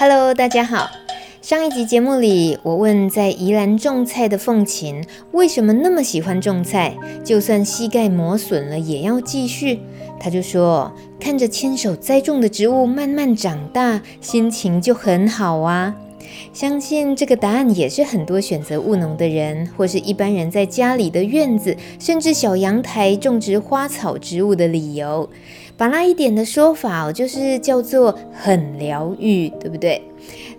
Hello，大家好。上一集节目里，我问在宜兰种菜的凤琴，为什么那么喜欢种菜，就算膝盖磨损了也要继续。他就说，看着亲手栽种的植物慢慢长大，心情就很好啊。相信这个答案也是很多选择务农的人，或是一般人在家里的院子，甚至小阳台种植花草植物的理由。巴拉一点的说法，就是叫做很疗愈，对不对？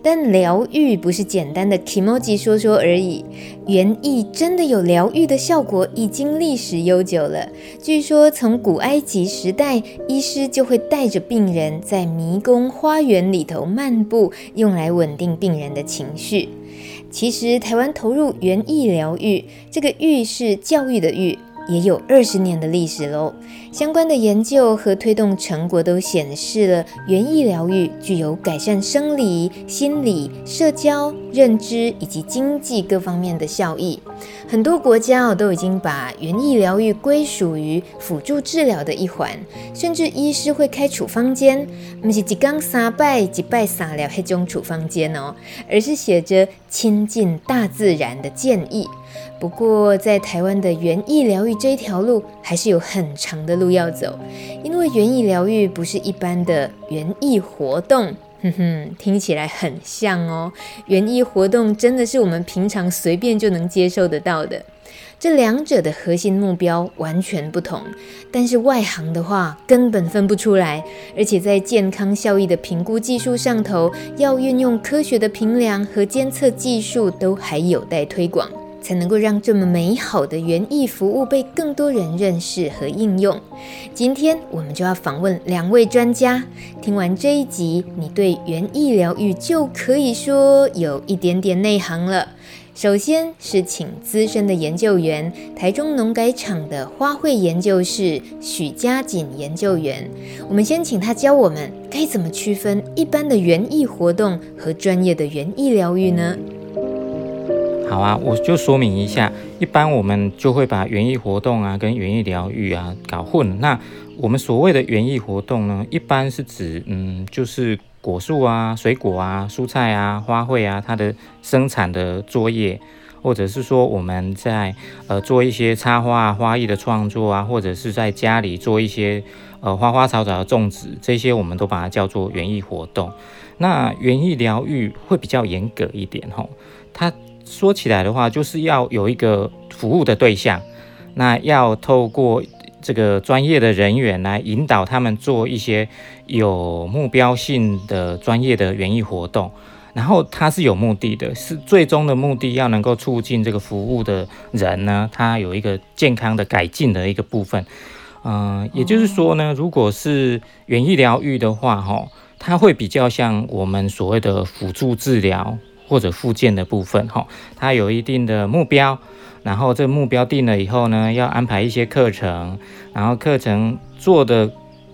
但疗愈不是简单的 kimoji 说说而已，园艺真的有疗愈的效果，已经历史悠久了。据说从古埃及时代，医师就会带着病人在迷宫花园里头漫步，用来稳定病人的情绪。其实台湾投入园艺疗愈，这个“愈”是教育的“育”。也有二十年的历史喽。相关的研究和推动成果都显示了园艺疗愈具有改善生理、心理、社交、认知以及经济各方面的效益。很多国家哦都已经把园艺疗愈归属于辅助治疗的一环，甚至医师会开处方箋，不是一天三拜一拜三了那种处方箋哦，而是写着亲近大自然的建议。不过，在台湾的园艺疗愈这一条路还是有很长的路要走，因为园艺疗愈不是一般的园艺活动，哼哼，听起来很像哦。园艺活动真的是我们平常随便就能接受得到的，这两者的核心目标完全不同，但是外行的话根本分不出来，而且在健康效益的评估技术上头，要运用科学的评量和监测技术，都还有待推广。才能够让这么美好的园艺服务被更多人认识和应用。今天我们就要访问两位专家。听完这一集，你对园艺疗愈就可以说有一点点内行了。首先是请资深的研究员，台中农改场的花卉研究室许佳锦研究员。我们先请他教我们该怎么区分一般的园艺活动和专业的园艺疗愈呢？好啊，我就说明一下，一般我们就会把园艺活动啊跟园艺疗愈啊搞混。那我们所谓的园艺活动呢，一般是指嗯，就是果树啊、水果啊、蔬菜啊、花卉啊，它的生产的作业，或者是说我们在呃做一些插花啊、花艺的创作啊，或者是在家里做一些呃花花草草的种植，这些我们都把它叫做园艺活动。那园艺疗愈会比较严格一点吼，它。说起来的话，就是要有一个服务的对象，那要透过这个专业的人员来引导他们做一些有目标性的专业的园艺活动，然后它是有目的的，是最终的目的要能够促进这个服务的人呢，他有一个健康的改进的一个部分。嗯、呃，也就是说呢，如果是园艺疗愈的话，哈，它会比较像我们所谓的辅助治疗。或者附件的部分，哈，它有一定的目标，然后这目标定了以后呢，要安排一些课程，然后课程做的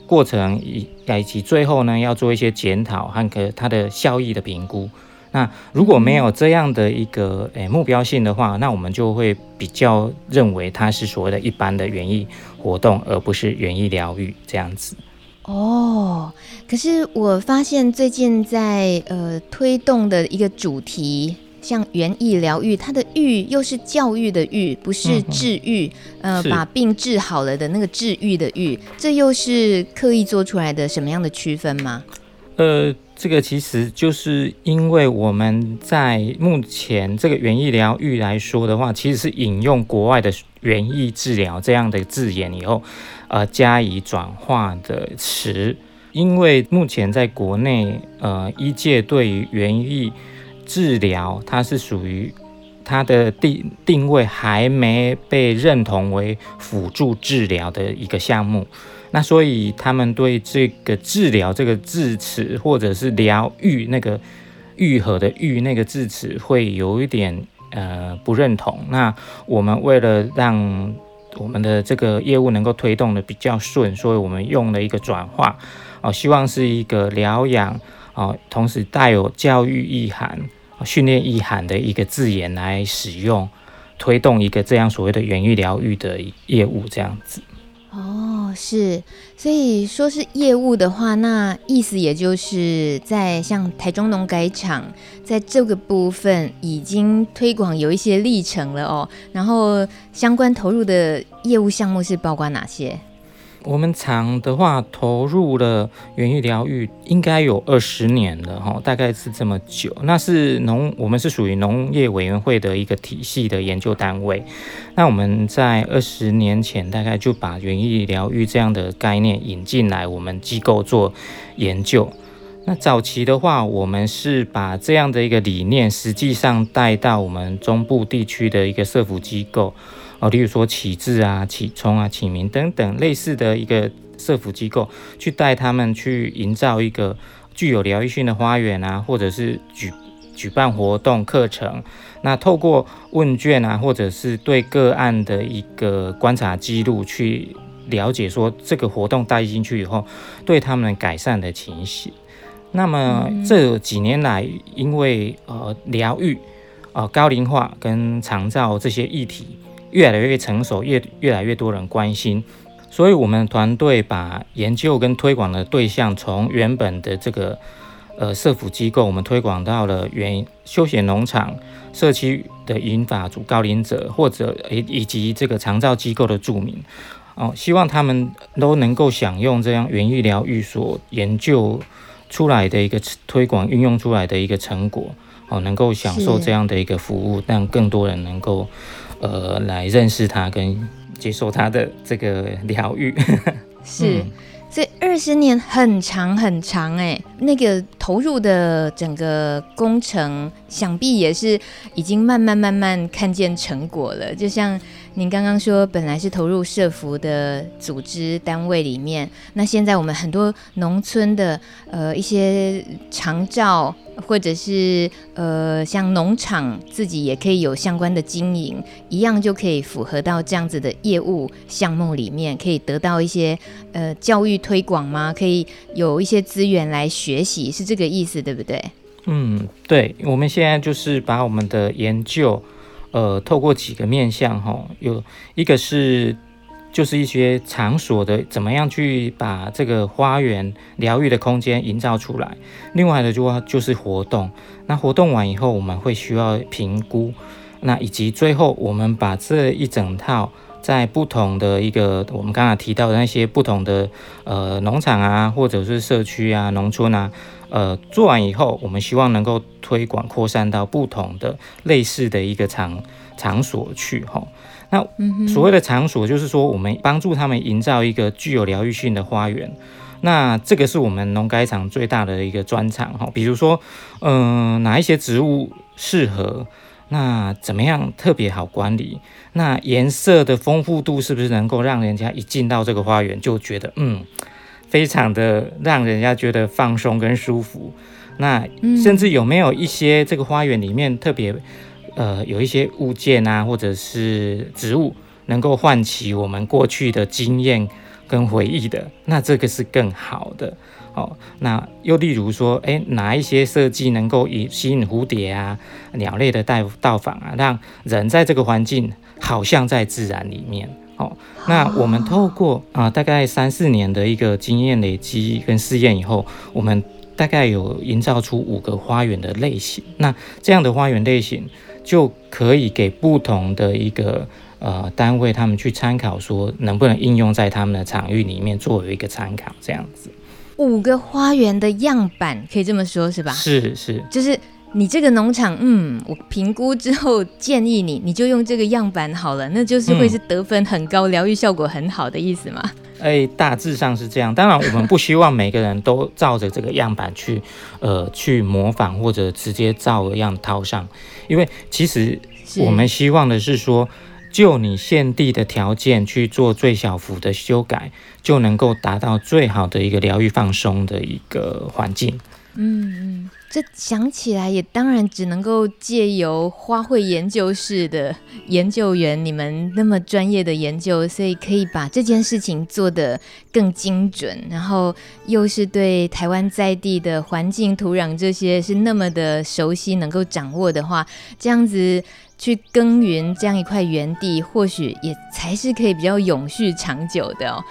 过程以以及最后呢，要做一些检讨和个它的效益的评估。那如果没有这样的一个诶目标性的话，那我们就会比较认为它是所谓的一般的园艺活动，而不是园艺疗愈这样子。哦，可是我发现最近在呃推动的一个主题，像园艺疗愈，它的“愈”又是教育的“育”，不是治愈，嗯、呃，把病治好了的那个治愈的“愈”，这又是刻意做出来的什么样的区分吗？呃，这个其实就是因为我们在目前这个园艺疗愈来说的话，其实是引用国外的园艺治疗这样的字眼以后。呃，加以转化的词，因为目前在国内，呃，医界对于园艺治疗，它是属于它的定定位还没被认同为辅助治疗的一个项目。那所以他们对这个治疗这个字词，或者是疗愈那个愈合的愈那个字词，会有一点呃不认同。那我们为了让我们的这个业务能够推动的比较顺，所以我们用了一个转化哦，希望是一个疗养哦，同时带有教育意涵、训练意涵的一个字眼来使用，推动一个这样所谓的园艺疗愈的业务，这样子。哦，是，所以说是业务的话，那意思也就是在像台中农改场，在这个部分已经推广有一些历程了哦。然后相关投入的业务项目是包括哪些？我们厂的话投入了园艺疗愈，应该有二十年了哈，大概是这么久。那是农，我们是属于农业委员会的一个体系的研究单位。那我们在二十年前，大概就把园艺疗愈这样的概念引进来，我们机构做研究。那早期的话，我们是把这样的一个理念，实际上带到我们中部地区的一个社福机构。哦，例如说启智啊、启聪啊、启明等等类似的一个社福机构，去带他们去营造一个具有疗愈性的花园啊，或者是举举办活动课程。那透过问卷啊，或者是对个案的一个观察记录，去了解说这个活动带进去以后，对他们改善的情形。那么这几年来，因为呃疗愈呃高龄化跟长照这些议题。越来越成熟，越越来越多人关心，所以我们团队把研究跟推广的对象从原本的这个呃社福机构，我们推广到了原休闲农场、社区的银发族高龄者，或者以以及这个长照机构的住民哦，希望他们都能够享用这样园艺疗愈所研究出来的一个推广运用出来的一个成果哦，能够享受这样的一个服务，让更多人能够。呃，来认识他跟接受他的这个疗愈，是，所以二十年很长很长哎，那个投入的整个工程，想必也是已经慢慢慢慢看见成果了，就像。您刚刚说，本来是投入社福的组织单位里面，那现在我们很多农村的呃一些长照，或者是呃像农场自己也可以有相关的经营，一样就可以符合到这样子的业务项目里面，可以得到一些呃教育推广吗？可以有一些资源来学习，是这个意思对不对？嗯，对，我们现在就是把我们的研究。呃，透过几个面向哈，有一个是就是一些场所的怎么样去把这个花园疗愈的空间营造出来，另外的就就是活动，那活动完以后我们会需要评估，那以及最后我们把这一整套在不同的一个我们刚才提到的那些不同的呃农场啊，或者是社区啊、农村啊。呃，做完以后，我们希望能够推广扩散到不同的类似的一个场场所去哈。那所谓的场所，就是说我们帮助他们营造一个具有疗愈性的花园。那这个是我们农改场最大的一个专长哈。比如说，嗯、呃，哪一些植物适合？那怎么样特别好管理？那颜色的丰富度是不是能够让人家一进到这个花园就觉得嗯？非常的让人家觉得放松跟舒服，那甚至有没有一些这个花园里面特别呃有一些物件啊，或者是植物能够唤起我们过去的经验跟回忆的，那这个是更好的哦。那又例如说，诶，哪一些设计能够以吸引蝴蝶啊、鸟类的到到访啊，让人在这个环境好像在自然里面。好，那我们透过啊、呃、大概三四年的一个经验累积跟试验以后，我们大概有营造出五个花园的类型。那这样的花园类型就可以给不同的一个呃单位他们去参考，说能不能应用在他们的场域里面作为一个参考，这样子。五个花园的样板可以这么说，是吧？是是，就是。你这个农场，嗯，我评估之后建议你，你就用这个样板好了，那就是会是得分很高、疗、嗯、愈效果很好的意思吗？哎、欸，大致上是这样。当然，我们不希望每个人都照着这个样板去，呃，去模仿或者直接照样套上，因为其实我们希望的是说，就你现地的条件去做最小幅的修改，就能够达到最好的一个疗愈放松的一个环境。嗯嗯。这想起来也当然只能够借由花卉研究室的研究员，你们那么专业的研究，所以可以把这件事情做得更精准，然后又是对台湾在地的环境、土壤这些是那么的熟悉，能够掌握的话，这样子去耕耘这样一块园地，或许也才是可以比较永续长久的哦。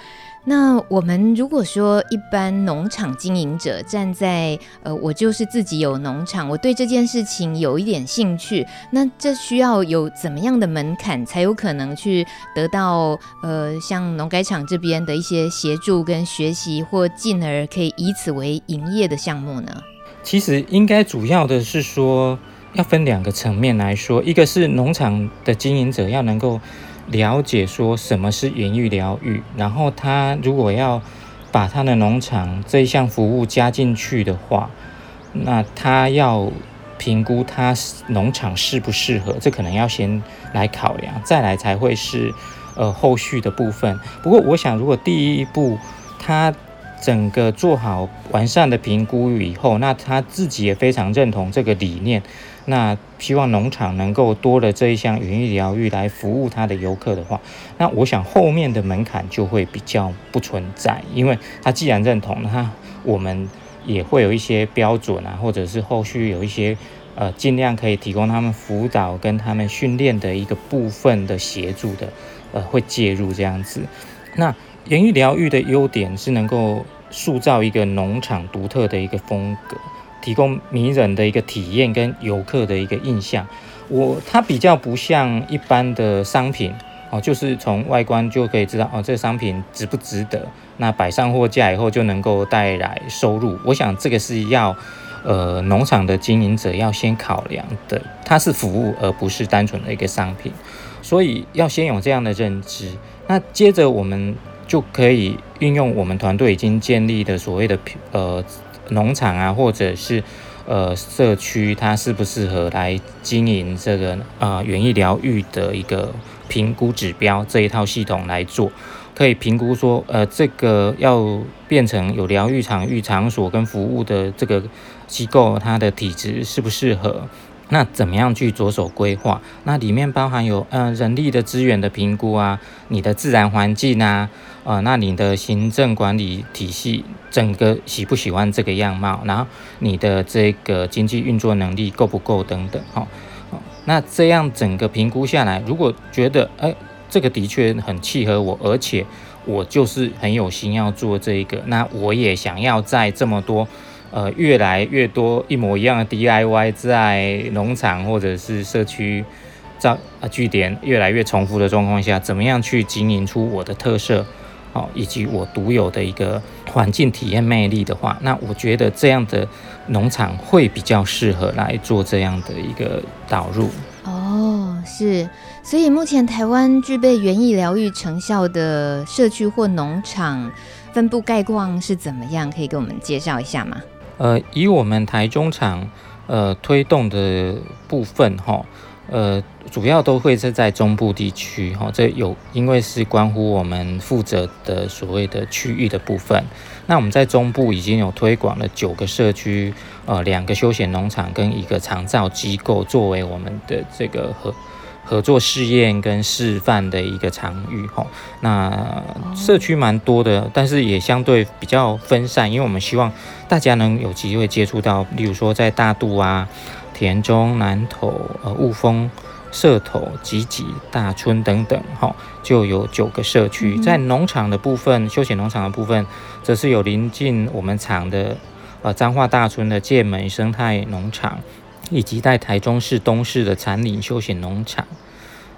那我们如果说一般农场经营者站在呃，我就是自己有农场，我对这件事情有一点兴趣，那这需要有怎么样的门槛才有可能去得到呃，像农改场这边的一些协助跟学习，或进而可以以此为营业的项目呢？其实应该主要的是说，要分两个层面来说，一个是农场的经营者要能够。了解说什么是园艺疗愈，然后他如果要把他的农场这一项服务加进去的话，那他要评估他农场适不适合，这可能要先来考量，再来才会是呃后续的部分。不过我想，如果第一步他整个做好完善的评估以后，那他自己也非常认同这个理念。那希望农场能够多了这一项园艺疗愈来服务他的游客的话，那我想后面的门槛就会比较不存在，因为他既然认同，那我们也会有一些标准啊，或者是后续有一些呃尽量可以提供他们辅导跟他们训练的一个部分的协助的，呃会介入这样子。那园艺疗愈的优点是能够塑造一个农场独特的一个风格。提供迷人的一个体验跟游客的一个印象，我它比较不像一般的商品哦，就是从外观就可以知道哦，这个商品值不值得？那摆上货架以后就能够带来收入。我想这个是要呃农场的经营者要先考量的，它是服务而不是单纯的一个商品，所以要先有这样的认知。那接着我们就可以运用我们团队已经建立的所谓的呃。农场啊，或者是呃社区，它适不适合来经营这个啊园艺疗愈的一个评估指标这一套系统来做，可以评估说呃这个要变成有疗愈场域场所跟服务的这个机构，它的体质适不适合？那怎么样去着手规划？那里面包含有呃人力的资源的评估啊，你的自然环境啊。啊、那你的行政管理体系整个喜不喜欢这个样貌？然后你的这个经济运作能力够不够等等，哈、哦，那这样整个评估下来，如果觉得哎，这个的确很契合我，而且我就是很有心要做这一个，那我也想要在这么多呃越来越多一模一样的 DIY 在农场或者是社区造啊据点越来越重复的状况下，怎么样去经营出我的特色？哦，以及我独有的一个环境体验魅力的话，那我觉得这样的农场会比较适合来做这样的一个导入。哦，是，所以目前台湾具备园艺疗愈成效的社区或农场分布概况是怎么样？可以给我们介绍一下吗？呃，以我们台中场呃推动的部分，哈、哦。呃，主要都会是在中部地区，哈，这有因为是关乎我们负责的所谓的区域的部分。那我们在中部已经有推广了九个社区，呃，两个休闲农场跟一个长照机构作为我们的这个合合作试验跟示范的一个场域，哈。那社区蛮多的，但是也相对比较分散，因为我们希望大家能有机会接触到，例如说在大肚啊。田中、南投、呃雾峰、社头、集集、大村等等，哈，就有九个社区。在农场的部分，休闲农场的部分，则是有临近我们厂的呃彰化大村的界门生态农场，以及在台中市东市的禅岭休闲农场。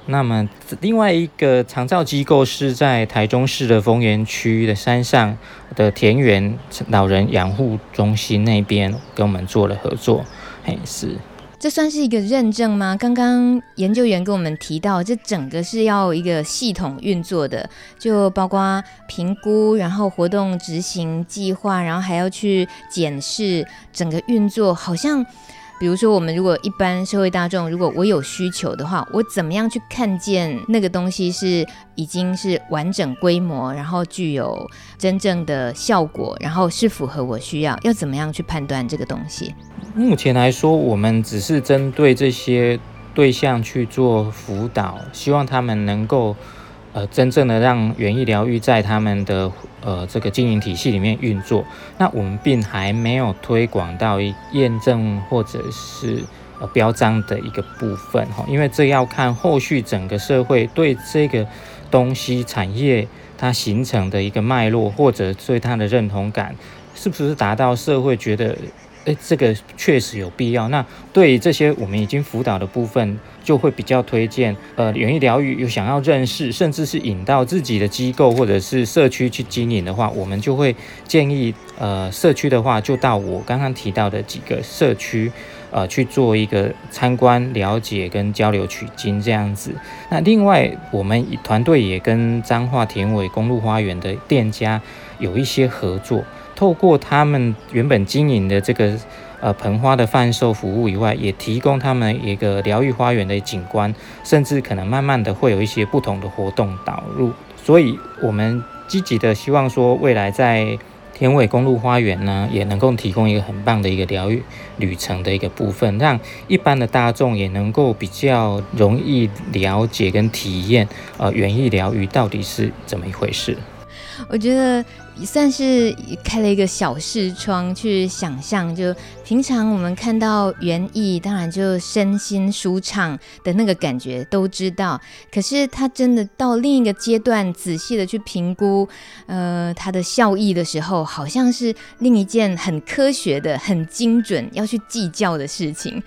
那么另外一个长照机构是在台中市的丰原区的山上的田园老人养护中心那边，跟我们做了合作。哎，是，这算是一个认证吗？刚刚研究员跟我们提到，这整个是要一个系统运作的，就包括评估，然后活动执行计划，然后还要去检视整个运作，好像比如说，我们如果一般社会大众，如果我有需求的话，我怎么样去看见那个东西是已经是完整规模，然后具有真正的效果，然后是符合我需要？要怎么样去判断这个东西？目前来说，我们只是针对这些对象去做辅导，希望他们能够。呃，真正的让园艺疗愈在他们的呃这个经营体系里面运作，那我们并还没有推广到验证或者是呃标章的一个部分哈，因为这要看后续整个社会对这个东西产业它形成的一个脉络，或者对它的认同感是不是达到社会觉得。诶，这个确实有必要。那对于这些我们已经辅导的部分，就会比较推荐。呃，园艺疗愈有想要认识，甚至是引到自己的机构或者是社区去经营的话，我们就会建议，呃，社区的话就到我刚刚提到的几个社区，呃，去做一个参观、了解跟交流取经这样子。那另外，我们团队也跟彰化田尾公路花园的店家有一些合作。透过他们原本经营的这个呃盆花的贩售服务以外，也提供他们一个疗愈花园的景观，甚至可能慢慢的会有一些不同的活动导入。所以，我们积极的希望说，未来在田尾公路花园呢，也能够提供一个很棒的一个疗愈旅程的一个部分，让一般的大众也能够比较容易了解跟体验呃园艺疗愈到底是怎么一回事。我觉得。也算是开了一个小视窗，去想象，就平常我们看到园艺，当然就身心舒畅的那个感觉都知道。可是他真的到另一个阶段，仔细的去评估，呃，它的效益的时候，好像是另一件很科学的、很精准要去计较的事情。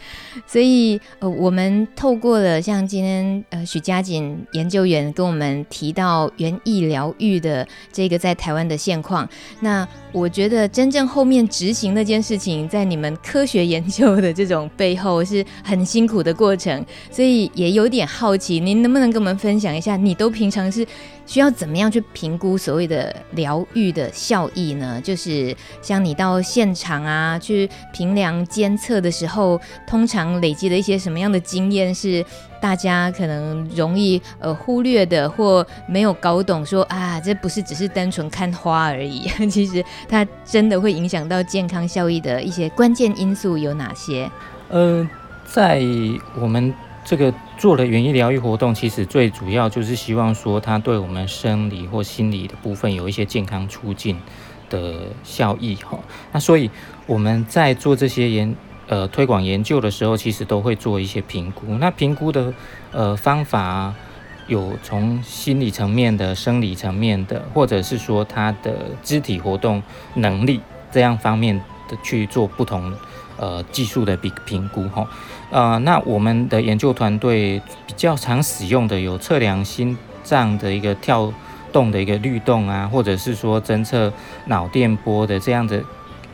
所以，呃，我们透过了像今天呃许佳锦研究员跟我们提到园艺疗愈的这个在台湾的现况，那我觉得真正后面执行那件事情，在你们科学研究的这种背后是很辛苦的过程，所以也有点好奇，您能不能跟我们分享一下，你都平常是需要怎么样去评估所谓的疗愈的效益呢？就是像你到现场啊去评量监测的时候，通常累积了一些什么样的经验是？大家可能容易呃忽略的，或没有搞懂说，啊，这不是只是单纯看花而已，其实它真的会影响到健康效益的一些关键因素有哪些？呃，在我们这个做了园艺疗愈活动，其实最主要就是希望说，它对我们生理或心理的部分有一些健康促进的效益哈。那所以我们在做这些研。呃，推广研究的时候，其实都会做一些评估。那评估的呃方法，有从心理层面的、生理层面的，或者是说他的肢体活动能力这样方面的去做不同呃技术的比评估哈。呃，那我们的研究团队比较常使用的有测量心脏的一个跳动的一个律动啊，或者是说侦测脑电波的这样的。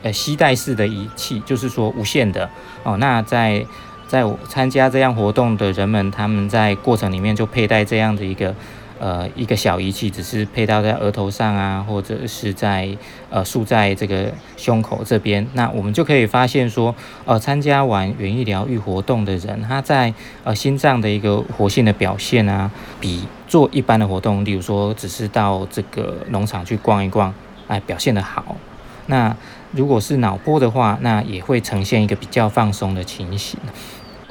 呃，吸带式的仪器，就是说无线的哦。那在在参加这样活动的人们，他们在过程里面就佩戴这样的一个呃一个小仪器，只是佩戴在额头上啊，或者是在呃竖在这个胸口这边。那我们就可以发现说，呃，参加完园艺疗愈活动的人，他在呃心脏的一个活性的表现啊，比做一般的活动，例如说只是到这个农场去逛一逛，哎，表现得好。那如果是脑波的话，那也会呈现一个比较放松的情形。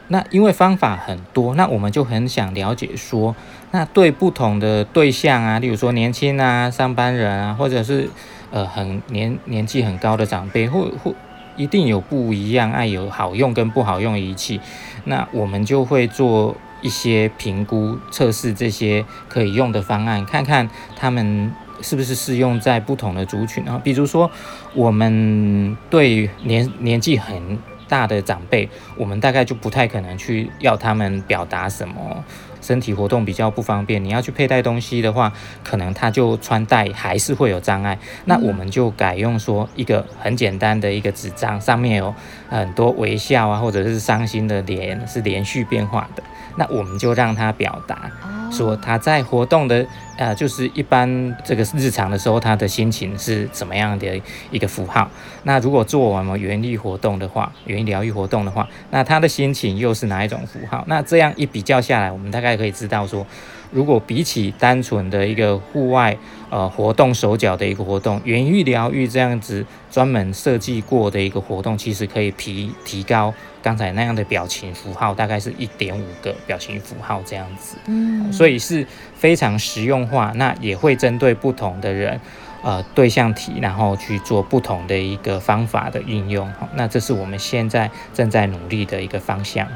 那因为方法很多，那我们就很想了解说，那对不同的对象啊，例如说年轻啊、上班人啊，或者是呃很年年纪很高的长辈，或或一定有不一样，爱有好用跟不好用的仪器。那我们就会做一些评估测试这些可以用的方案，看看他们。是不是适用在不同的族群啊？比如说，我们对年年纪很大的长辈，我们大概就不太可能去要他们表达什么身体活动比较不方便，你要去佩戴东西的话，可能他就穿戴还是会有障碍。那我们就改用说一个很简单的一个纸张，上面有很多微笑啊，或者是伤心的脸是连续变化的。那我们就让他表达，说他在活动的呃，就是一般这个日常的时候，他的心情是怎么样的一个符号。那如果做完了园艺活动的话，园艺疗愈活动的话，那他的心情又是哪一种符号？那这样一比较下来，我们大概可以知道说，如果比起单纯的一个户外呃活动手脚的一个活动，园艺疗愈这样子专门设计过的一个活动，其实可以提提高。刚才那样的表情符号大概是一点五个表情符号这样子，嗯，所以是非常实用化。那也会针对不同的人，呃，对象体，然后去做不同的一个方法的运用。那这是我们现在正在努力的一个方向。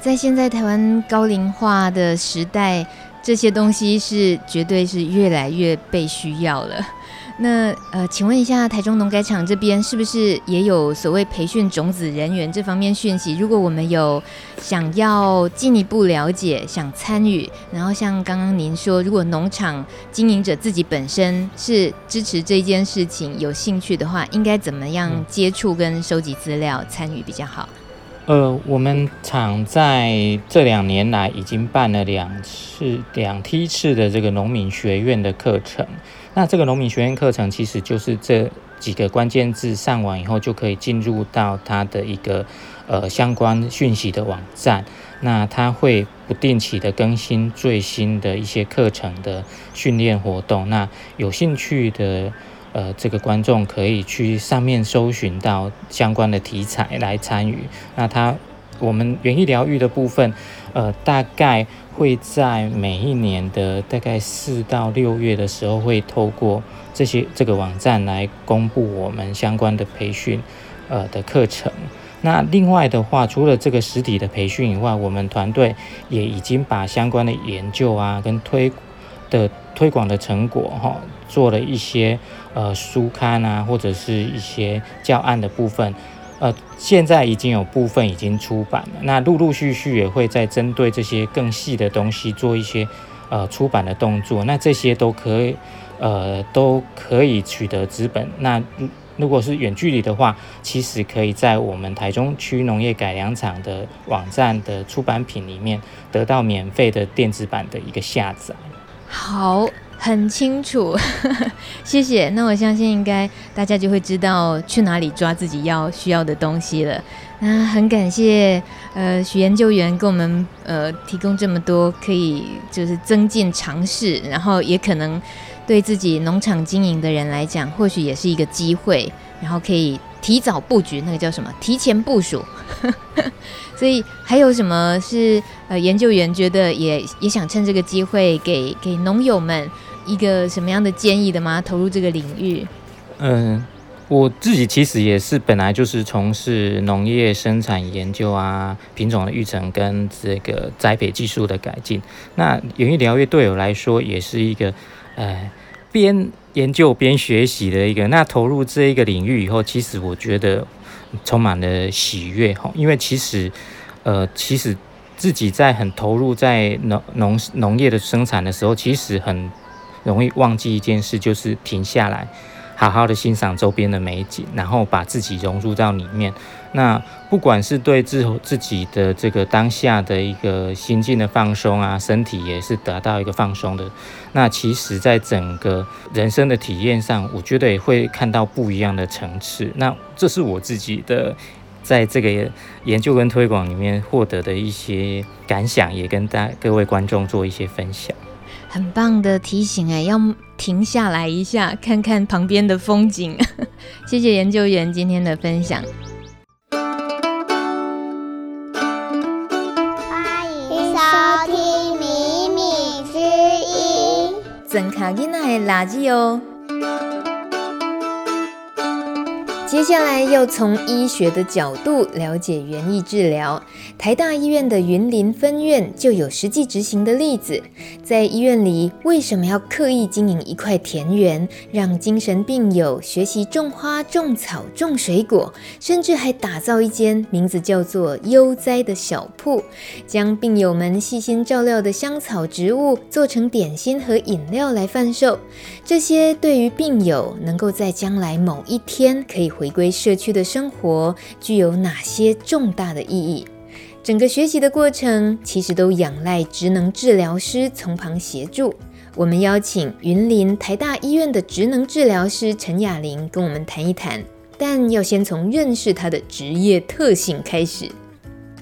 在现在台湾高龄化的时代，这些东西是绝对是越来越被需要了。那呃，请问一下，台中农改场这边是不是也有所谓培训种子人员这方面讯息？如果我们有想要进一步了解、想参与，然后像刚刚您说，如果农场经营者自己本身是支持这件事情、有兴趣的话，应该怎么样接触跟收集资料、参与比较好？呃，我们厂在这两年来已经办了两次、两梯次的这个农民学院的课程。那这个农民学院课程其实就是这几个关键字上网以后，就可以进入到它的一个呃相关讯息的网站。那它会不定期的更新最新的一些课程的训练活动。那有兴趣的呃这个观众可以去上面搜寻到相关的题材来参与。那它我们园艺疗愈的部分，呃大概。会在每一年的大概四到六月的时候，会透过这些这个网站来公布我们相关的培训，呃的课程。那另外的话，除了这个实体的培训以外，我们团队也已经把相关的研究啊，跟推的推广的成果哈、做了一些呃书刊啊，或者是一些教案的部分。呃，现在已经有部分已经出版了，那陆陆续续也会再针对这些更细的东西做一些呃出版的动作，那这些都可以呃都可以取得纸本。那如果是远距离的话，其实可以在我们台中区农业改良场的网站的出版品里面得到免费的电子版的一个下载。好。很清楚，谢谢。那我相信应该大家就会知道去哪里抓自己要需要的东西了。那很感谢呃许研究员给我们呃提供这么多可以就是增进尝试，然后也可能对自己农场经营的人来讲，或许也是一个机会，然后可以提早布局，那个叫什么？提前部署。所以还有什么是呃研究员觉得也也想趁这个机会给给农友们一个什么样的建议的吗？投入这个领域？嗯，我自己其实也是本来就是从事农业生产研究啊，品种的育成跟这个栽培技术的改进。那园艺疗愈对我来说也是一个呃边研究边学习的一个。那投入这一个领域以后，其实我觉得。充满了喜悦哈，因为其实，呃，其实自己在很投入在农农农业的生产的时候，其实很容易忘记一件事，就是停下来。好好的欣赏周边的美景，然后把自己融入到里面。那不管是对自自己的这个当下的一个心境的放松啊，身体也是得到一个放松的。那其实，在整个人生的体验上，我觉得也会看到不一样的层次。那这是我自己的在这个研究跟推广里面获得的一些感想，也跟大各位观众做一些分享。很棒的提醒哎，要停下来一下，看看旁边的风景。谢谢研究员今天的分享。欢迎收听《米米之音》，整卡囡仔的垃圾哦。接下来要从医学的角度了解园艺治疗。台大医院的云林分院就有实际执行的例子。在医院里，为什么要刻意经营一块田园，让精神病友学习种花、种草、种水果，甚至还打造一间名字叫做“悠哉”的小铺，将病友们细心照料的香草植物做成点心和饮料来贩售。这些对于病友能够在将来某一天可以回归社区的生活，具有哪些重大的意义？整个学习的过程其实都仰赖职能治疗师从旁协助。我们邀请云林台大医院的职能治疗师陈雅玲跟我们谈一谈，但要先从认识她的职业特性开始。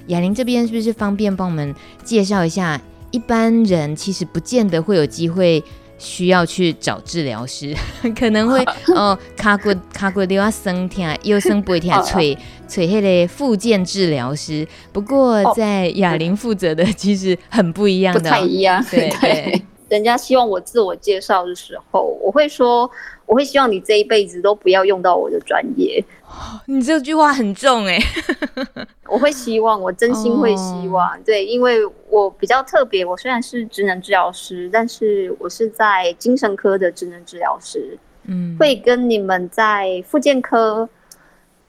雅玲这边是不是方便帮我们介绍一下？一般人其实不见得会有机会。需要去找治疗师，可能会 哦，卡骨卡骨的话生疼，又生不会疼，锤锤黑的复健治疗师。不过在哑铃负责的其实很不一样的，不太一样。对。对，人家希望我自我介绍的时候，我会说，我会希望你这一辈子都不要用到我的专业。你这句话很重哎，我会希望，我真心会希望，哦、对，因为我比较特别，我虽然是职能治疗师，但是我是在精神科的职能治疗师，嗯，会跟你们在复健科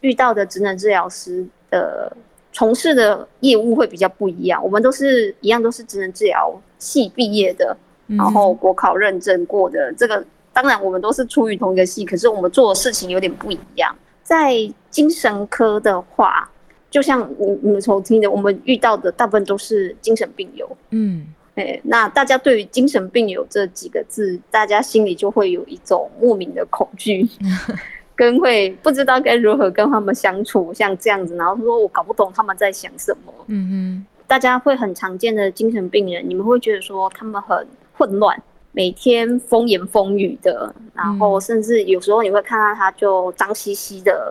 遇到的职能治疗师的从事的业务会比较不一样。我们都是一样，都是职能治疗系毕业的，然后国考认证过的。这个当然我们都是出于同一个系，可是我们做的事情有点不一样。在精神科的话，就像你你们从听的，我们遇到的大部分都是精神病友。嗯，哎、欸，那大家对于精神病友这几个字，大家心里就会有一种莫名的恐惧，跟会不知道该如何跟他们相处，像这样子，然后说我搞不懂他们在想什么。嗯嗯，大家会很常见的精神病人，你们会觉得说他们很混乱。每天风言风语的，然后甚至有时候你会看到他就脏兮兮的、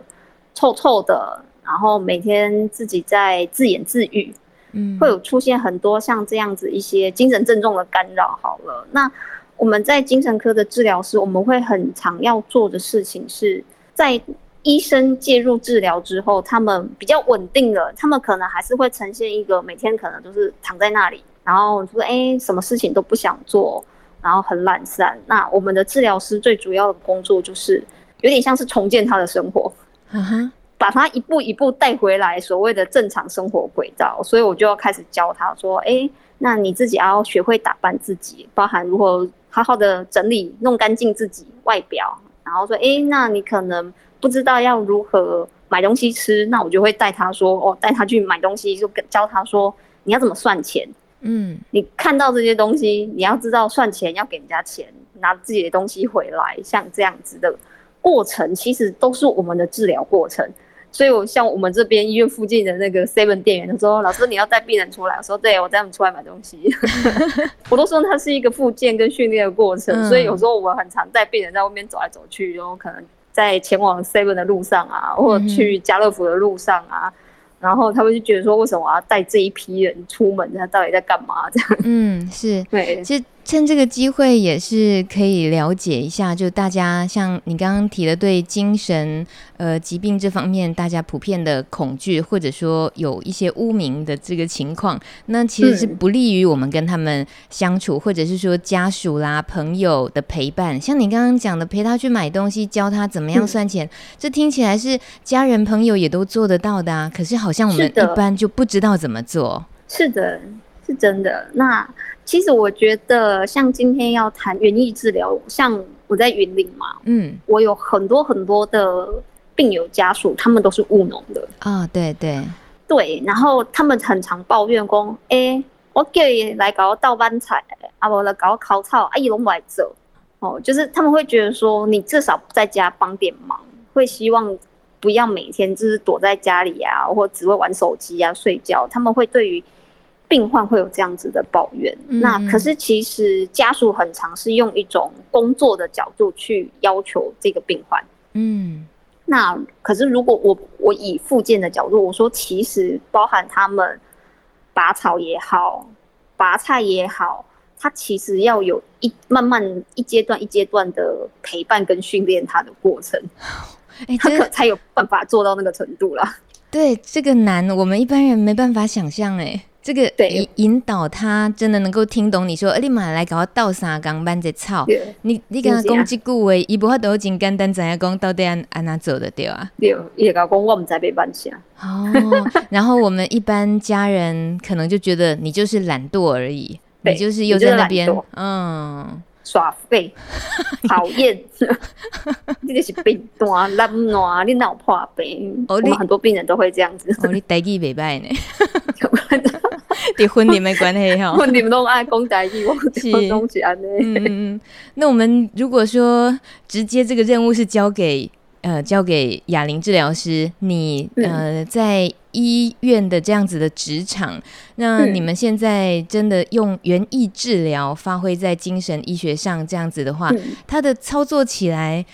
臭臭的，然后每天自己在自言自语，嗯，会有出现很多像这样子一些精神症状的干扰。好了，那我们在精神科的治疗师，我们会很常要做的事情是在医生介入治疗之后，他们比较稳定了，他们可能还是会呈现一个每天可能都是躺在那里，然后说哎，什么事情都不想做。然后很懒散，那我们的治疗师最主要的工作就是有点像是重建他的生活，嗯哼，把他一步一步带回来所谓的正常生活轨道。所以我就要开始教他说：“哎，那你自己要学会打扮自己，包含如何好好的整理、弄干净自己外表。然后说：哎，那你可能不知道要如何买东西吃，那我就会带他说：哦，带他去买东西，就教他说你要怎么算钱。”嗯，你看到这些东西，你要知道算钱要给人家钱，拿自己的东西回来，像这样子的过程，其实都是我们的治疗过程。所以，我像我们这边医院附近的那个 Seven 店员，他说：“老师，你要带病人出来。”我说：“对，我带他们出来买东西。”我都说它是一个复健跟训练的过程。所以有时候我很常带病人在外面走来走去，然后可能在前往 Seven 的路上啊，或者去家乐福的路上啊。然后他们就觉得说，为什么我要带这一批人出门？他到底在干嘛？这样，嗯，是对，其实。趁这个机会也是可以了解一下，就大家像你刚刚提的，对精神呃疾病这方面，大家普遍的恐惧，或者说有一些污名的这个情况，那其实是不利于我们跟他们相处，或者是说家属啦、朋友的陪伴。像你刚刚讲的，陪他去买东西，教他怎么样算钱，这听起来是家人朋友也都做得到的啊。可是好像我们一般就不知道怎么做。是的，是真的。那。其实我觉得，像今天要谈园艺治疗，像我在云林嘛，嗯，我有很多很多的病友家属，他们都是务农的。啊、哦，对对。对，然后他们很常抱怨说，哎、欸，我叫伊来搞我倒班菜，啊，我来搞我烤草，啊，伊拢不来做，哦，就是他们会觉得说，你至少在家帮点忙，会希望不要每天就是躲在家里啊，或只会玩手机啊、睡觉，他们会对于。病患会有这样子的抱怨，嗯、那可是其实家属很常是用一种工作的角度去要求这个病患。嗯，那可是如果我我以复健的角度，我说其实包含他们拔草也好，拔菜也好，他其实要有一慢慢一阶段一阶段的陪伴跟训练他的过程。哎，他可才有办法做到那个程度啦。对，这个难，我们一般人没办法想象。哎，这个引引导他真的能够听懂你说，欸、你马来给我倒三缸半只草，你你跟他讲几句话，伊不会都真简单，怎样讲到底安安哪做的对啊？对，伊讲我们在被办下。哦，然后我们一般家人可能就觉得你就是懒惰而已，你就是又在那边，嗯。耍废，讨厌，你 这是病单，懒惰，你脑破病。我们很多病人都会这样子。哦，你台语袂歹呢，对婚礼没关系哈。婚礼都爱讲台语，我东西安尼。嗯，那我们如果说直接这个任务是交给。呃，交给哑铃治疗师，你呃在医院的这样子的职场，那你们现在真的用园艺治疗发挥在精神医学上这样子的话，它的操作起来，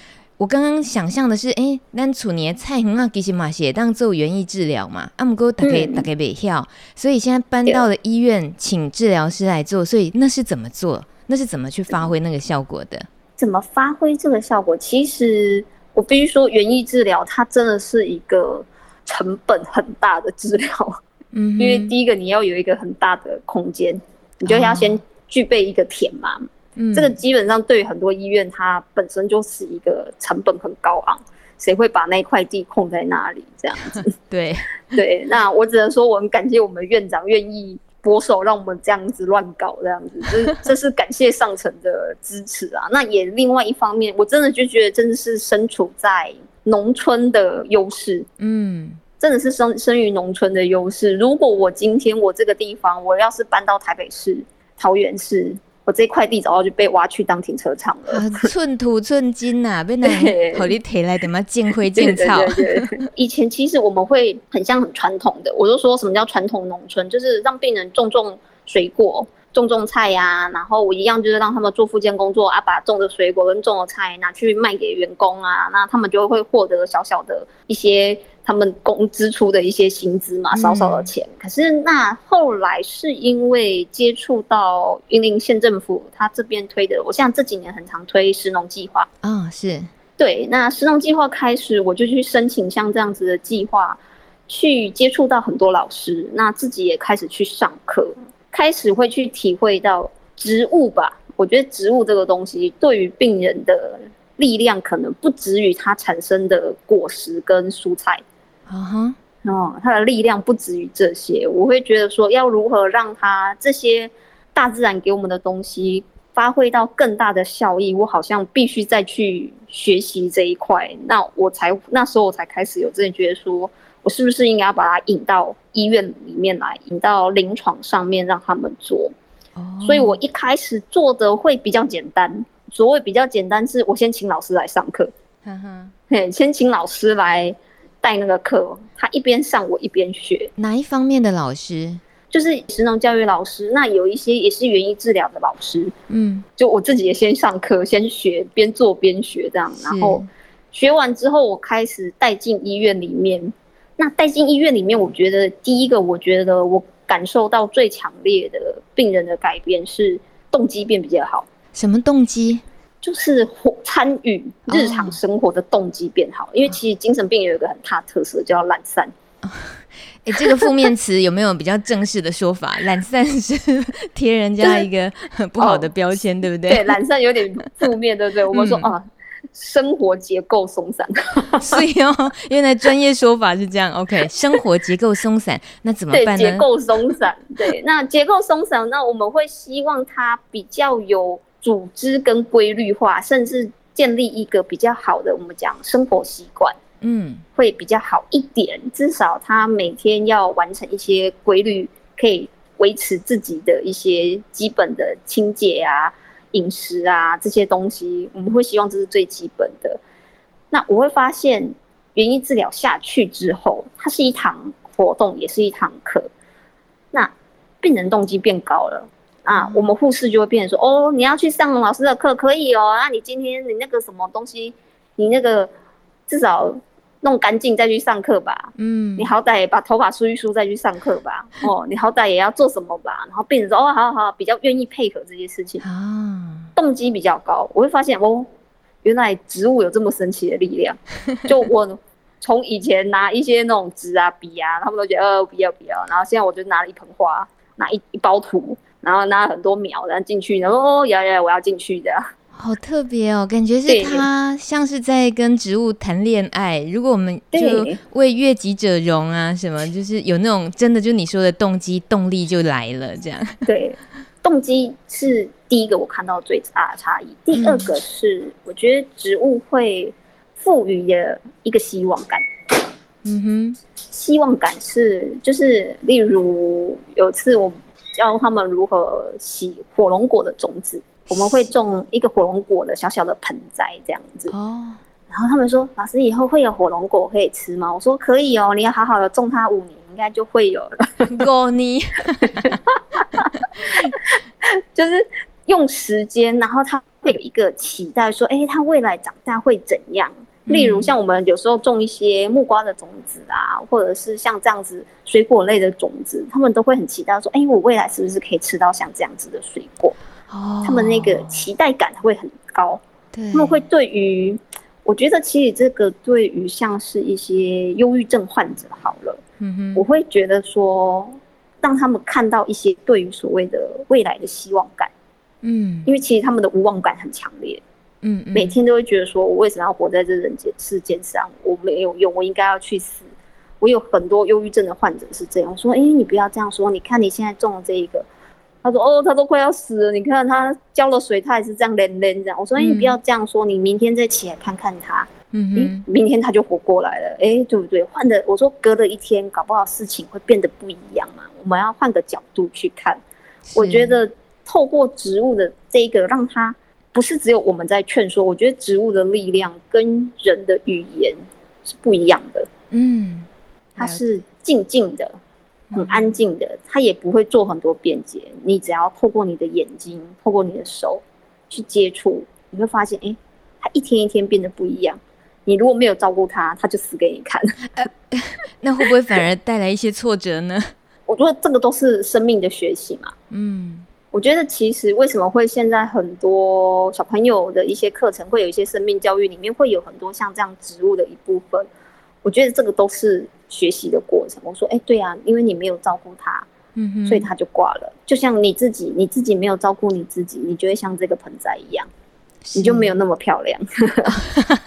我刚刚想象的是，哎，咱厝里的菜园啊，其实嘛是当做园艺治疗嘛，啊，不过大概大概袂晓，所以现在搬到了医院，请治疗师来做，所以那是怎么做？那是怎么去发挥那个效果的？怎么发挥这个效果？其实。我必须说，园艺治疗它真的是一个成本很大的治疗，嗯，因为第一个你要有一个很大的空间，你就要先具备一个田嘛，嗯，这个基本上对于很多医院，它本身就是一个成本很高昂，谁会把那块地空在那里这样子？对 对，那我只能说，我很感谢我们院长愿意。拨手让我们这样子乱搞，这样子，这 这是感谢上层的支持啊。那也另外一方面，我真的就觉得真的是身处在农村的优势，嗯，真的是生生于农村的优势。如果我今天我这个地方，我要是搬到台北市、桃园市。我这块地早就被挖去当停车场了。啊、寸土寸金呐、啊，被那好你提来怎么，见灰见草。以前其实我们会很像很传统的，我就说什么叫传统农村，就是让病人种种水果、种种菜呀、啊，然后我一样就是让他们做附件工作啊，把种的水果跟种的菜拿去卖给员工啊，那他们就会获得小小的一些。他们工支出的一些薪资嘛，少少的钱。嗯、可是那后来是因为接触到云林县政府，他这边推的，我像这几年很常推食农计划啊，是对。那食农计划开始，我就去申请像这样子的计划，去接触到很多老师，那自己也开始去上课，开始会去体会到植物吧。我觉得植物这个东西对于病人的力量，可能不止于它产生的果实跟蔬菜。啊哈，哦，它的力量不止于这些。我会觉得说，要如何让它这些大自然给我们的东西发挥到更大的效益，我好像必须再去学习这一块。那我才那时候我才开始有这觉得说，我是不是应该要把它引到医院里面来，引到临床上面让他们做。所以我一开始做的会比较简单。所谓比较简单，是我先请老师来上课，嘿，先请老师来。带那个课，他一边上我一边学。哪一方面的老师？就是食农教育老师。那有一些也是园艺治疗的老师。嗯，就我自己也先上课，先学，边做边学这样。然后学完之后，我开始带进医院里面。那带进医院里面，我觉得第一个，我觉得我感受到最强烈的病人的改变是动机变比较好。什么动机？就是参与日常生活的动机变好，哦、因为其实精神病有一个很大特色，叫懒散。哎、哦，这个负面词有没有比较正式的说法？懒散是贴人家一个很 不好的标签，对不对？对，懒散有点负面，对不对？我们说、嗯、啊，生活结构松散。所以哦，原来专业说法是这样。OK，生活结构松散，那怎么办呢？结构松散，对，那结构松散，那我们会希望它比较有。组织跟规律化，甚至建立一个比较好的我们讲生活习惯，嗯，会比较好一点。至少他每天要完成一些规律，可以维持自己的一些基本的清洁啊、饮食啊这些东西。我们会希望这是最基本的。那我会发现，原因治疗下去之后，它是一堂活动，也是一堂课。那病人动机变高了。啊，我们护士就会变成说，哦，你要去上老师的课，可以哦。那你今天你那个什么东西，你那个至少弄干净再去上课吧。嗯，你好歹也把头发梳一梳再去上课吧。哦，你好歹也要做什么吧。然后病人说，哦，好好好，比较愿意配合这些事情啊，动机比较高。我会发现哦，原来植物有这么神奇的力量。就我从以前拿一些那种纸啊、笔啊，他们都觉得呃不要不要，然后现在我就拿了一盆花，拿一一包土，然后拿了很多苗，然后进去，然后哦呀呀，我要进去这样。好特别哦，感觉是他像是在跟植物谈恋爱。如果我们就为悦己者容啊，什么 就是有那种真的就你说的动机动力就来了这样。对，动机是第一个我看到最大的差异。第二个是我觉得植物会赋予的一个希望感。嗯哼，希望感是就是例如有一次我教他们如何洗火龙果的种子。我们会种一个火龙果的小小的盆栽这样子哦，然后他们说：“老师，以后会有火龙果可以吃吗？”我说：“可以哦，你要好好的种它五年，应该就会有了。”五年，就是用时间，然后他会有一个期待，说：“哎，他未来长大会怎样？”例如像我们有时候种一些木瓜的种子啊，或者是像这样子水果类的种子，他们都会很期待说：“哎，我未来是不是可以吃到像这样子的水果？”他们那个期待感会很高，对，他们会对于，我觉得其实这个对于像是一些忧郁症患者好了，嗯哼，我会觉得说，让他们看到一些对于所谓的未来的希望感，嗯，因为其实他们的无望感很强烈，嗯，每天都会觉得说我为什么要活在这人间世间上？我没有用，我应该要去死。我有很多忧郁症的患者是这样说，哎，你不要这样说，你看你现在中了这一个。他说：“哦，他都快要死了。你看他浇了水，他也是这样连连这样。我说：哎，你不要这样说，你明天再起来看看他。嗯哼，明天他就活过来了。哎，对不对？换的，我说隔了一天，搞不好事情会变得不一样嘛。我们要换个角度去看。我觉得透过植物的这个，让他不是只有我们在劝说。我觉得植物的力量跟人的语言是不一样的。嗯，它是静静的。”很安静的，他也不会做很多辩解。你只要透过你的眼睛，透过你的手去接触，你会发现，哎、欸，他一天一天变得不一样。你如果没有照顾他，他就死给你看。呃、那会不会反而带来一些挫折呢？我觉得这个都是生命的学习嘛。嗯，我觉得其实为什么会现在很多小朋友的一些课程会有一些生命教育里面会有很多像这样植物的一部分，我觉得这个都是。学习的过程，我说，哎、欸，对啊，因为你没有照顾他，嗯哼，所以他就挂了。就像你自己，你自己没有照顾你自己，你就会像这个盆栽一样，你就没有那么漂亮。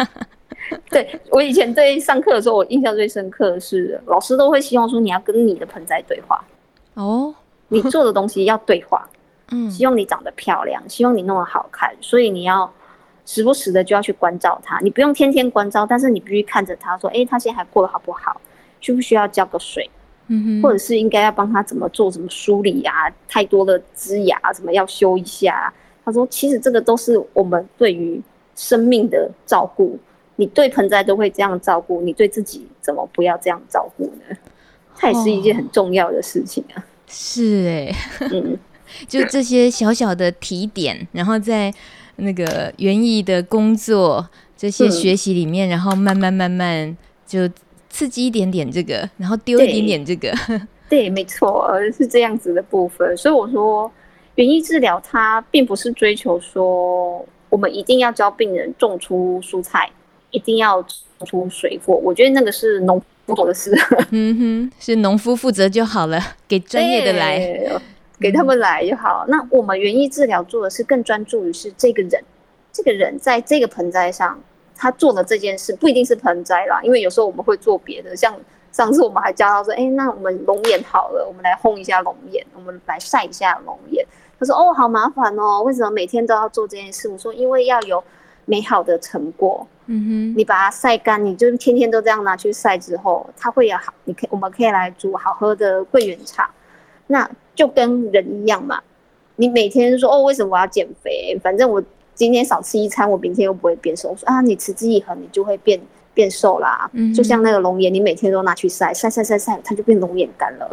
对，我以前在上课的时候，我印象最深刻的是，老师都会希望说，你要跟你的盆栽对话。哦，你做的东西要对话，嗯，希望你长得漂亮，希望你弄得好看，所以你要。时不时的就要去关照他，你不用天天关照，但是你必须看着他说，哎、欸，他现在还过得好不好？需不需要浇个水？嗯哼，或者是应该要帮他怎么做？怎么梳理呀、啊？太多的枝芽，怎么要修一下？他说，其实这个都是我们对于生命的照顾。你对盆栽都会这样照顾，你对自己怎么不要这样照顾呢？它也是一件很重要的事情啊。哦、是哎、欸，嗯，就这些小小的提点，然后在。那个园艺的工作，这些学习里面，嗯，然后慢慢慢慢就刺激一点点这个，然后丢一点点这个。对，对，没错，是这样子的部分。所以我说，园艺治疗它并不是追求说我们一定要教病人种出蔬菜，一定要种出水果。我觉得那个是农夫做的事。嗯哼，是农夫负责就好了，给专业的来。给他们来就好。那我们园艺治疗做的是更专注于是这个人，这个人在这个盆栽上，他做的这件事不一定是盆栽啦，因为有时候我们会做别的。像上次我们还教他说，哎，那我们龙眼好了，我们来烘一下龙眼，我们来晒一下龙眼。他说，哦，好麻烦哦，为什么每天都要做这件事？我说，因为要有美好的成果。嗯哼，你把它晒干，你就天天都这样拿去晒之后，它会有好，你可以我们可以来煮好喝的桂圆茶。那就跟人一样嘛，你每天说哦，为什么我要减肥？反正我今天少吃一餐，我明天又不会变瘦。我说啊，你持之以恒，你就会变变瘦啦。嗯，就像那个龙眼，你每天都拿去晒晒晒晒晒，它就变龙眼干了。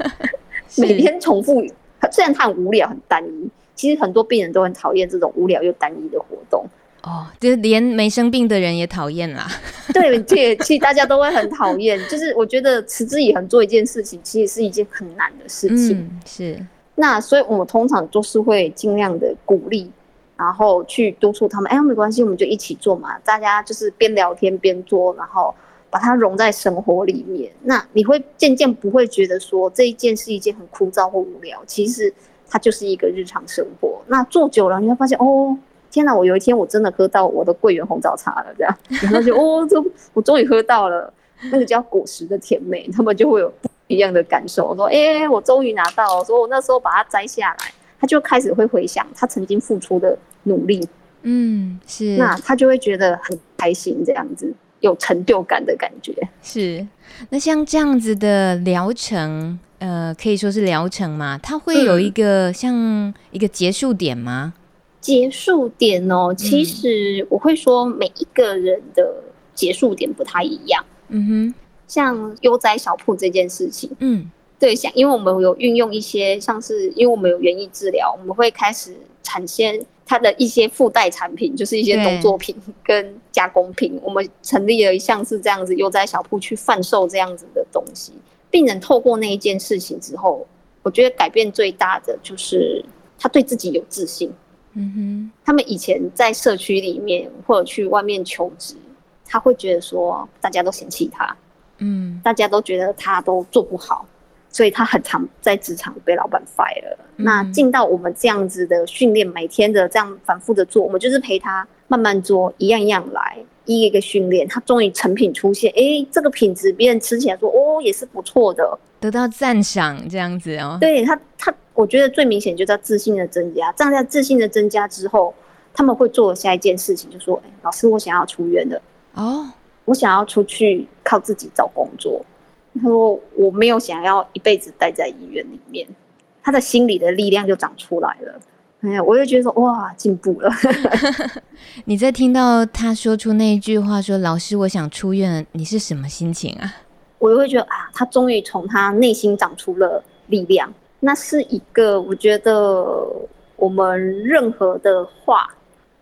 每天重复，虽然它很无聊、很单一，其实很多病人都很讨厌这种无聊又单一的活动。哦，就是连没生病的人也讨厌啦。对，这其实大家都会很讨厌。就是我觉得持之以恒做一件事情，其实是一件很难的事情。嗯，是。那所以我们通常都是会尽量的鼓励然后去督促他们，哎，没关系，我们就一起做嘛，大家就是边聊天边做，然后把它融在生活里面。那你会渐渐不会觉得说这一件是一件很枯燥或无聊，其实它就是一个日常生活。那做久了，你会发现，哦，天哪，我有一天我真的喝到我的桂圆红枣茶了，这样，然后就哦，这我终于喝到了。那个叫果实的甜美，他们就会有不一样的感受。我说：“哎、我终于拿到了！”我说：“我那时候把它摘下来，他就开始会回想他曾经付出的努力。”嗯，是。那他就会觉得很开心，这样子有成就感的感觉。是。那像这样子的疗程，呃，可以说是疗程吗？它会有一个像一个结束点吗？嗯、结束点哦，其实我会说每一个人的结束点不太一样。嗯哼，像悠哉小铺这件事情，嗯，对，像因为我们有运用一些，像是因为我们有园艺治疗，我们会开始产生它的一些附带产品，就是一些农作品跟加工品。我们成立了一项是这样子悠哉小铺去贩售这样子的东西。病人透过那一件事情之后，我觉得改变最大的就是他对自己有自信。嗯哼，他们以前在社区里面或者去外面求职。他会觉得说，大家都嫌弃他，嗯，大家都觉得他都做不好，所以他很常在职场被老板 fire 了。嗯、那进到我们这样子的训练，每天的这样反复的做，我们就是陪他慢慢做，一样一样来，一个一个训练，他终于成品出现。哎，这个品质别人吃起来说，哦，也是不错的，得到赞赏这样子哦。对他，他我觉得最明显就在自信的增加。这样在自信的增加之后，他们会做下一件事情，就说，哎，老师，我想要出院了。哦，我想要出去靠自己找工作。他说我没有想要一辈子待在医院里面，他的心里的力量就长出来了。哎呀，我就觉得说哇，进步了。你在听到他说出那一句话说“老师，我想出院”，你是什么心情啊？我就会觉得啊，他终于从他内心长出了力量。那是一个我觉得我们任何的话，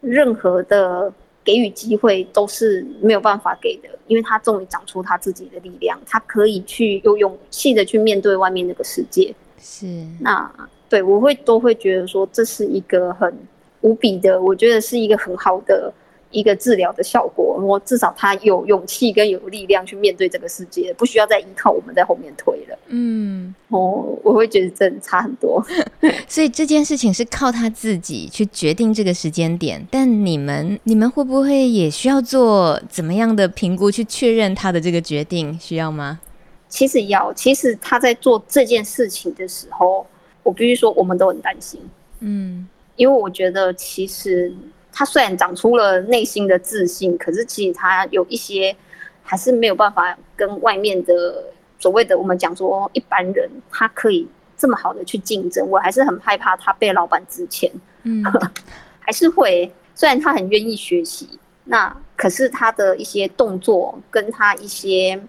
任何的。给予机会都是没有办法给的，因为他终于长出他自己的力量，他可以去有勇气的去面对外面那个世界。是，那对我会都会觉得说，这是一个很无比的，我觉得是一个很好的。一个治疗的效果，我至少他有勇气跟有力量去面对这个世界，不需要再依靠我们在后面推了。嗯，哦，我会觉得真的差很多。所以这件事情是靠他自己去决定这个时间点，但你们你们会不会也需要做怎么样的评估去确认他的这个决定？需要吗？其实要，其实他在做这件事情的时候，我必须说我们都很担心。嗯，因为我觉得其实。他虽然长出了内心的自信，可是其实他有一些还是没有办法跟外面的所谓的我们讲说一般人，他可以这么好的去竞争。我还是很害怕他被老板之前，嗯，还是会。虽然他很愿意学习，那可是他的一些动作跟他一些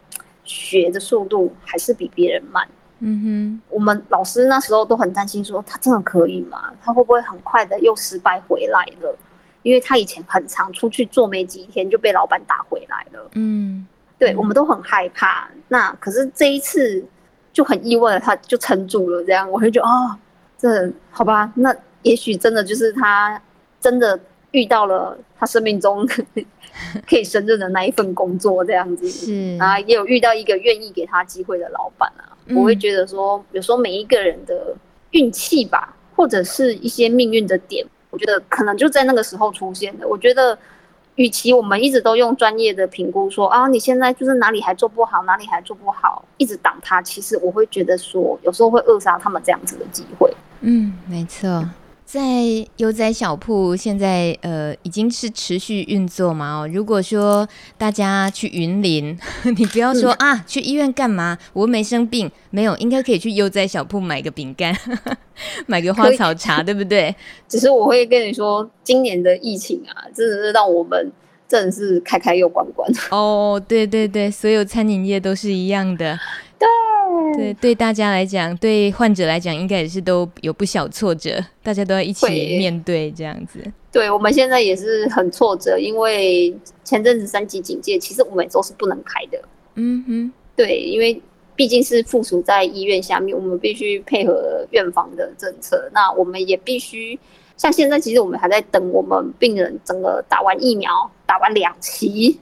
学的速度还是比别人慢。嗯哼，我们老师那时候都很担心，说他真的可以吗？他会不会很快的又失败回来了？因为他以前很常出去做没几天就被老板打回来了，嗯，对，我们都很害怕。那可是这一次就很意外的，他就撑住了。这样我会觉得哦，这好吧，那也许真的就是他真的遇到了他生命中 可以胜任的那一份工作，这样子是啊，也有遇到一个愿意给他机会的老板啊。我会觉得说，有时候每一个人的运气吧，或者是一些命运的点。我觉得可能就在那个时候出现的。我觉得，与其我们一直都用专业的评估说啊，你现在就是哪里还做不好，哪里还做不好，一直挡他，其实我会觉得说，有时候会扼杀他们这样子的机会。嗯，没错。在悠哉小铺现在呃已经是持续运作嘛？哦，如果说大家去云林，你不要说、嗯、啊，去医院干嘛？我没生病，没有，应该可以去悠哉小铺买个饼干，买个花草茶，对不对？只是我会跟你说，今年的疫情啊，真的是让我们真的是开开又关关。哦，对对对，所有餐饮业都是一样的。对。对，对大家来讲，对患者来讲，应该也是都有不小挫折，大家都要一起面对这样子。对，我们现在也是很挫折，因为前阵子三级警戒，其实我们都是不能开的。嗯哼，对，因为毕竟是附属在医院下面，我们必须配合院方的政策。那我们也必须像现在，其实我们还在等我们病人整个打完疫苗，打完两期、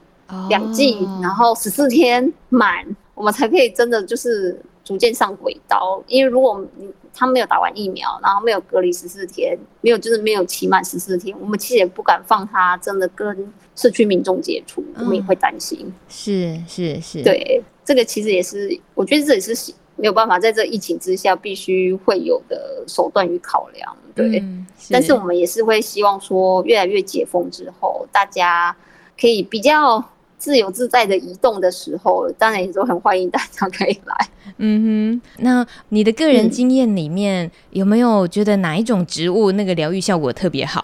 两剂，然后十四天满，我们才可以真的就是逐渐上轨道。因为如果你他没有打完疫苗，然后没有隔离十四天，没有就是没有期满十四天，我们其实也不敢放他真的跟社区民众接触，我们也会担心。是是是，对。这个其实也是，我觉得这也是没有办法在这疫情之下必须会有的手段与考量，对。嗯、是，但是我们也是会希望说，越来越解封之后，大家可以比较自由自在的移动的时候，当然也都很欢迎大家可以来。嗯哼，那你的个人经验里面、嗯、有没有觉得哪一种植物那个疗愈效果特别好？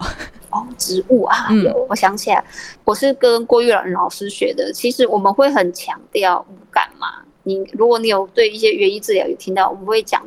哦，植物啊，有，我想起来，我是跟郭玉兰老师学的。其实我们会很强调五感嘛。你如果你有对一些园艺治疗有听到，我们会讲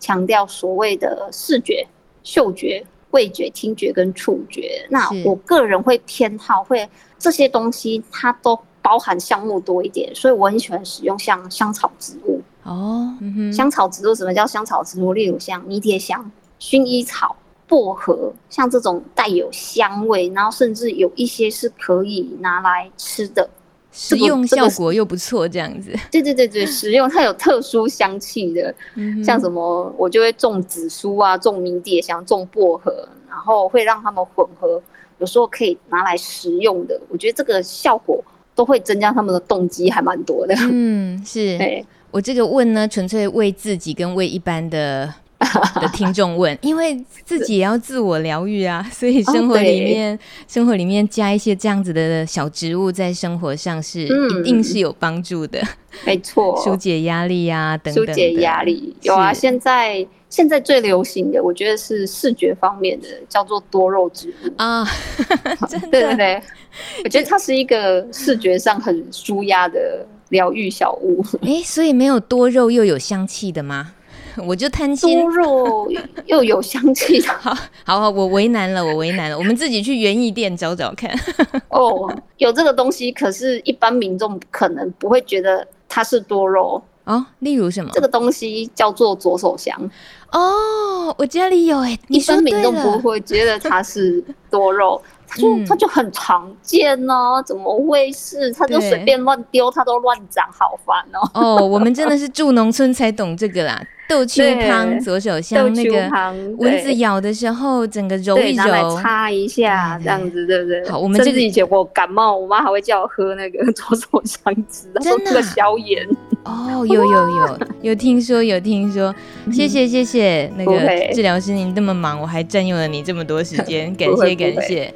强调所谓的视觉、嗅觉、味觉、听觉跟触觉。那我个人会偏好会这些东西，它都包含项目多一点，所以我很喜欢使用像香草植物。哦，嗯哼，香草植物，什么叫香草植物？例如像迷迭香、薰衣草。薄荷，像这种带有香味，然后甚至有一些是可以拿来吃的，食用效果又不错，这样子。对对对对，食用它有特殊香气的，像什么我就会种紫苏啊，种迷迭香，种薄荷，然后会让它们混合，有时候可以拿来食用的。我觉得这个效果都会增加他们的动机，还蛮多的。嗯，是。对，我这个问呢，纯粹为自己跟为一般的。的听众问，因为自己也要自我疗愈啊，所以生活里面、哦、生活里面加一些这样子的小植物，在生活上是、嗯、一定是有帮助的。没错，疏解压力啊，等等。疏解压力有啊，现在现在最流行的，我觉得是视觉方面的，叫做多肉植物啊。真的，对对对，我觉得它是一个视觉上很舒压的疗愈小物。哎、欸，所以没有多肉又有香气的吗？我就贪心，多肉又有香气，好好好，我为难了，我为难了，我们自己去园艺店找找看。哦，有这个东西，可是一般民众可能不会觉得它是多肉哦。例如什么？这个东西叫做左手香。哦，我家里有哎，一般民众不会觉得它是多肉，它就它就很常见呢，怎么会是？它就随便乱丢，它都乱长，好烦哦。哦，我们真的是住农村才懂这个啦。豆秋汤，左手香那个蚊子咬的时候，整个揉一揉，擦一下，这样子，对不对？好，我们这个以前我感冒，我妈还会叫我喝那个 左手香汁，真的消炎。哦，有有有 有听说有听说，谢谢谢谢那个治疗师，您这么忙，我还占用了你这么多时间，感谢感谢。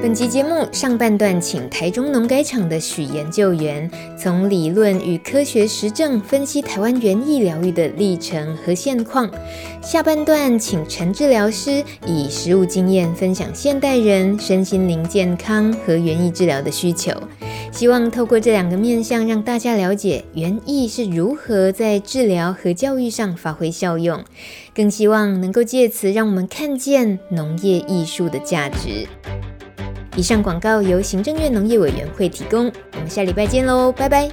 本集节目上半段，请台中农改场的许研究员从理论与科学实证分析台湾园艺疗愈的历程和现况；下半段，请陈治疗师以实务经验分享现代人身心灵健康和园艺治疗的需求。希望透过这两个面向，让大家了解园艺是如何在治疗和教育上发挥效用，更希望能够借此让我们看见农业艺术的价值。以上广告由行政院农业委员会提供，我们下礼拜见喽，拜拜。